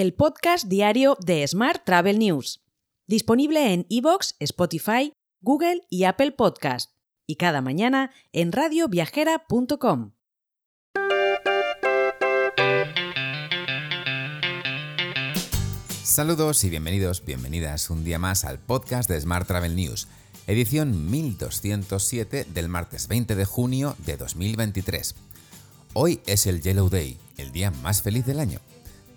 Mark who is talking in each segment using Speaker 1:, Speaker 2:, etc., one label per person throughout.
Speaker 1: el podcast diario de Smart Travel News, disponible en iVoox, Spotify, Google y Apple Podcast, y cada mañana en radioviajera.com.
Speaker 2: Saludos y bienvenidos, bienvenidas un día más al podcast de Smart Travel News, edición 1207 del martes 20 de junio de 2023. Hoy es el Yellow Day, el día más feliz del año.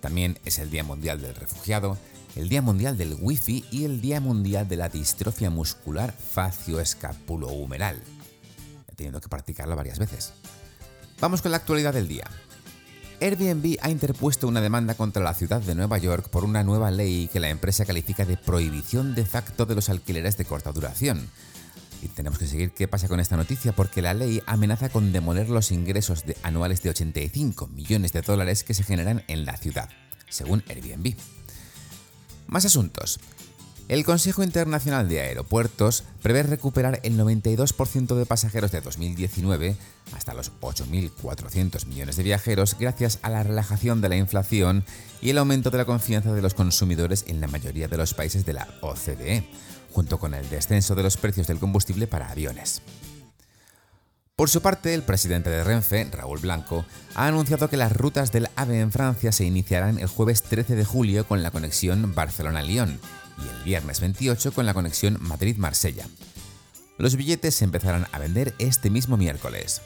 Speaker 2: También es el Día Mundial del Refugiado, el Día Mundial del Wi-Fi y el Día Mundial de la Distrofia Muscular Facio-Escapulohumeral. He tenido que practicarlo varias veces. Vamos con la actualidad del día. Airbnb ha interpuesto una demanda contra la ciudad de Nueva York por una nueva ley que la empresa califica de prohibición de facto de los alquileres de corta duración. Y tenemos que seguir qué pasa con esta noticia porque la ley amenaza con demoler los ingresos anuales de 85 millones de dólares que se generan en la ciudad, según Airbnb. Más asuntos. El Consejo Internacional de Aeropuertos prevé recuperar el 92% de pasajeros de 2019 hasta los 8.400 millones de viajeros gracias a la relajación de la inflación y el aumento de la confianza de los consumidores en la mayoría de los países de la OCDE, junto con el descenso de los precios del combustible para aviones. Por su parte, el presidente de Renfe, Raúl Blanco, ha anunciado que las rutas del AVE en Francia se iniciarán el jueves 13 de julio con la conexión Barcelona-Lyon viernes 28 con la conexión Madrid-Marsella. Los billetes se empezarán a vender este mismo miércoles.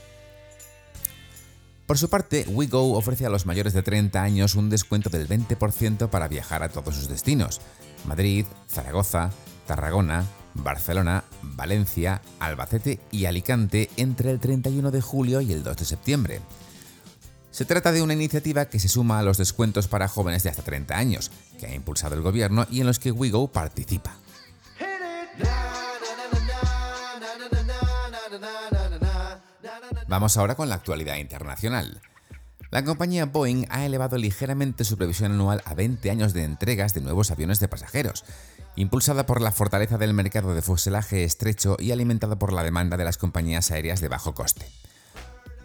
Speaker 2: Por su parte, WeGo ofrece a los mayores de 30 años un descuento del 20% para viajar a todos sus destinos: Madrid, Zaragoza, Tarragona, Barcelona, Valencia, Albacete y Alicante entre el 31 de julio y el 2 de septiembre. Se trata de una iniciativa que se suma a los descuentos para jóvenes de hasta 30 años, que ha impulsado el gobierno y en los que WeGo participa. Vamos ahora con la actualidad internacional. La compañía Boeing ha elevado ligeramente su previsión anual a 20 años de entregas de nuevos aviones de pasajeros, impulsada por la fortaleza del mercado de fuselaje estrecho y alimentada por la demanda de las compañías aéreas de bajo coste.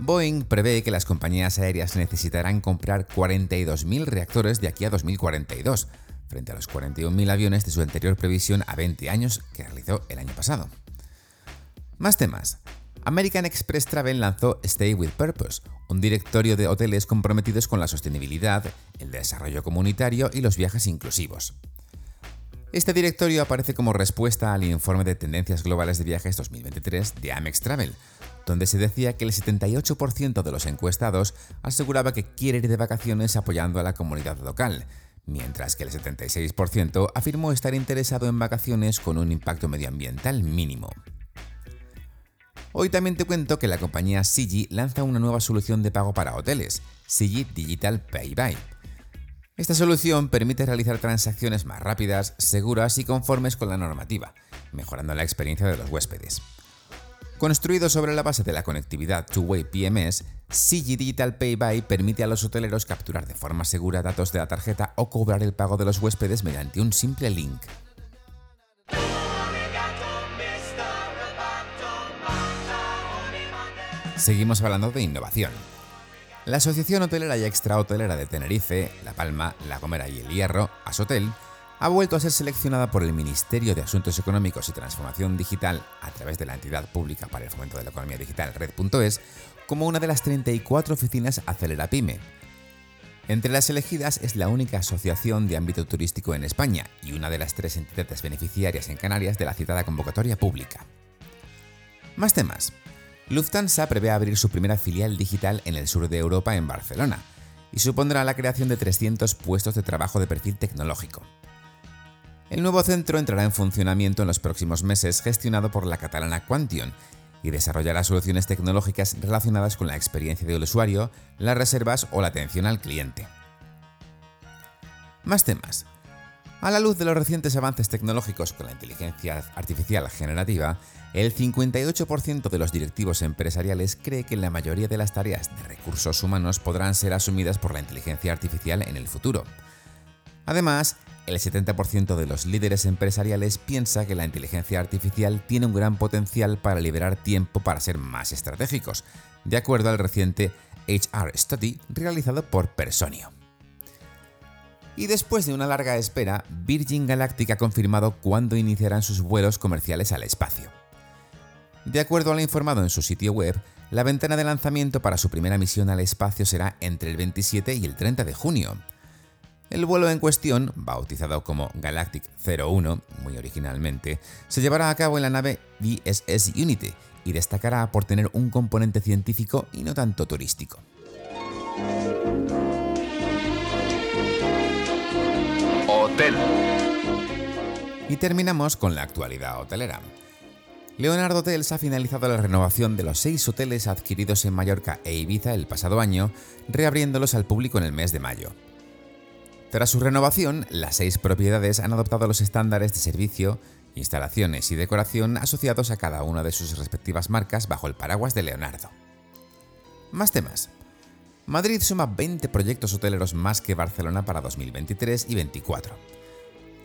Speaker 2: Boeing prevé que las compañías aéreas necesitarán comprar 42.000 reactores de aquí a 2042, frente a los 41.000 aviones de su anterior previsión a 20 años que realizó el año pasado. Más temas. American Express Travel lanzó Stay with Purpose, un directorio de hoteles comprometidos con la sostenibilidad, el desarrollo comunitario y los viajes inclusivos. Este directorio aparece como respuesta al informe de tendencias globales de viajes 2023 de Amex Travel, donde se decía que el 78% de los encuestados aseguraba que quiere ir de vacaciones apoyando a la comunidad local, mientras que el 76% afirmó estar interesado en vacaciones con un impacto medioambiental mínimo. Hoy también te cuento que la compañía Sigi lanza una nueva solución de pago para hoteles, Sigi Digital Paybuy. Esta solución permite realizar transacciones más rápidas, seguras y conformes con la normativa, mejorando la experiencia de los huéspedes. Construido sobre la base de la conectividad Two-Way PMS, Sigi Digital Paybuy permite a los hoteleros capturar de forma segura datos de la tarjeta o cobrar el pago de los huéspedes mediante un simple link. Seguimos hablando de innovación. La Asociación Hotelera y Extrahotelera de Tenerife, La Palma, La Gomera y El Hierro, Asotel, ha vuelto a ser seleccionada por el Ministerio de Asuntos Económicos y Transformación Digital a través de la entidad pública para el fomento de la economía digital Red.es como una de las 34 oficinas Acelera Pyme. Entre las elegidas es la única asociación de ámbito turístico en España y una de las tres entidades beneficiarias en Canarias de la citada convocatoria pública. Más temas. Lufthansa prevé abrir su primera filial digital en el sur de Europa en Barcelona y supondrá la creación de 300 puestos de trabajo de perfil tecnológico. El nuevo centro entrará en funcionamiento en los próximos meses gestionado por la catalana Quantion y desarrollará soluciones tecnológicas relacionadas con la experiencia del usuario, las reservas o la atención al cliente. Más temas. A la luz de los recientes avances tecnológicos con la inteligencia artificial generativa, el 58% de los directivos empresariales cree que la mayoría de las tareas de recursos humanos podrán ser asumidas por la inteligencia artificial en el futuro. Además, el 70% de los líderes empresariales piensa que la inteligencia artificial tiene un gran potencial para liberar tiempo para ser más estratégicos, de acuerdo al reciente HR Study realizado por Personio. Y después de una larga espera, Virgin Galactic ha confirmado cuándo iniciarán sus vuelos comerciales al espacio. De acuerdo a lo informado en su sitio web, la ventana de lanzamiento para su primera misión al espacio será entre el 27 y el 30 de junio. El vuelo en cuestión, bautizado como Galactic 01, muy originalmente, se llevará a cabo en la nave VSS Unity y destacará por tener un componente científico y no tanto turístico. Hotel. Y terminamos con la actualidad hotelera. Leonardo Hotels ha finalizado la renovación de los seis hoteles adquiridos en Mallorca e Ibiza el pasado año, reabriéndolos al público en el mes de mayo. Tras su renovación, las seis propiedades han adoptado los estándares de servicio, instalaciones y decoración asociados a cada una de sus respectivas marcas bajo el paraguas de Leonardo. Más temas. Madrid suma 20 proyectos hoteleros más que Barcelona para 2023 y 2024.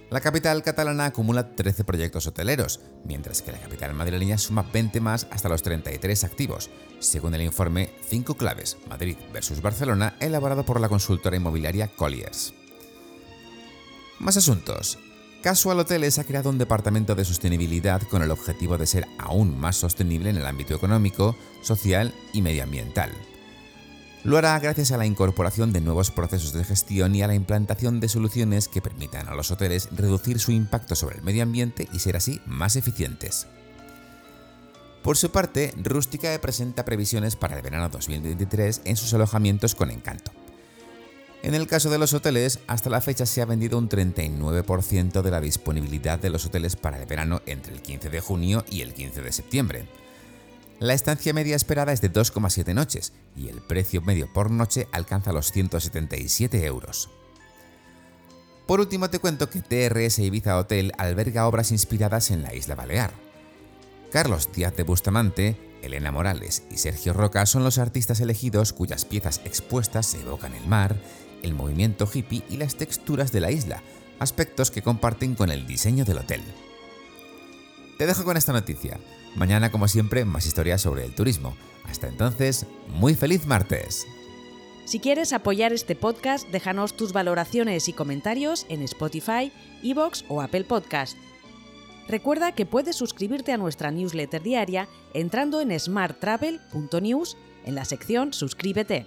Speaker 2: La capital catalana acumula 13 proyectos hoteleros, mientras que la capital madrileña suma 20 más hasta los 33 activos, según el informe 5 claves Madrid versus Barcelona elaborado por la consultora inmobiliaria Colliers. Más asuntos. Casual Hoteles ha creado un departamento de sostenibilidad con el objetivo de ser aún más sostenible en el ámbito económico, social y medioambiental. Lo hará gracias a la incorporación de nuevos procesos de gestión y a la implantación de soluciones que permitan a los hoteles reducir su impacto sobre el medio ambiente y ser así más eficientes. Por su parte, Rústica presenta previsiones para el verano 2023 en sus alojamientos con encanto. En el caso de los hoteles, hasta la fecha se ha vendido un 39% de la disponibilidad de los hoteles para el verano entre el 15 de junio y el 15 de septiembre. La estancia media esperada es de 2,7 noches y el precio medio por noche alcanza los 177 euros. Por último te cuento que TRS Ibiza Hotel alberga obras inspiradas en la isla Balear. Carlos Díaz de Bustamante, Elena Morales y Sergio Roca son los artistas elegidos cuyas piezas expuestas evocan el mar, el movimiento hippie y las texturas de la isla, aspectos que comparten con el diseño del hotel. Te dejo con esta noticia. Mañana, como siempre, más historias sobre el turismo. Hasta entonces, muy feliz martes.
Speaker 1: Si quieres apoyar este podcast, déjanos tus valoraciones y comentarios en Spotify, Evox o Apple Podcast. Recuerda que puedes suscribirte a nuestra newsletter diaria entrando en smarttravel.news en la sección Suscríbete.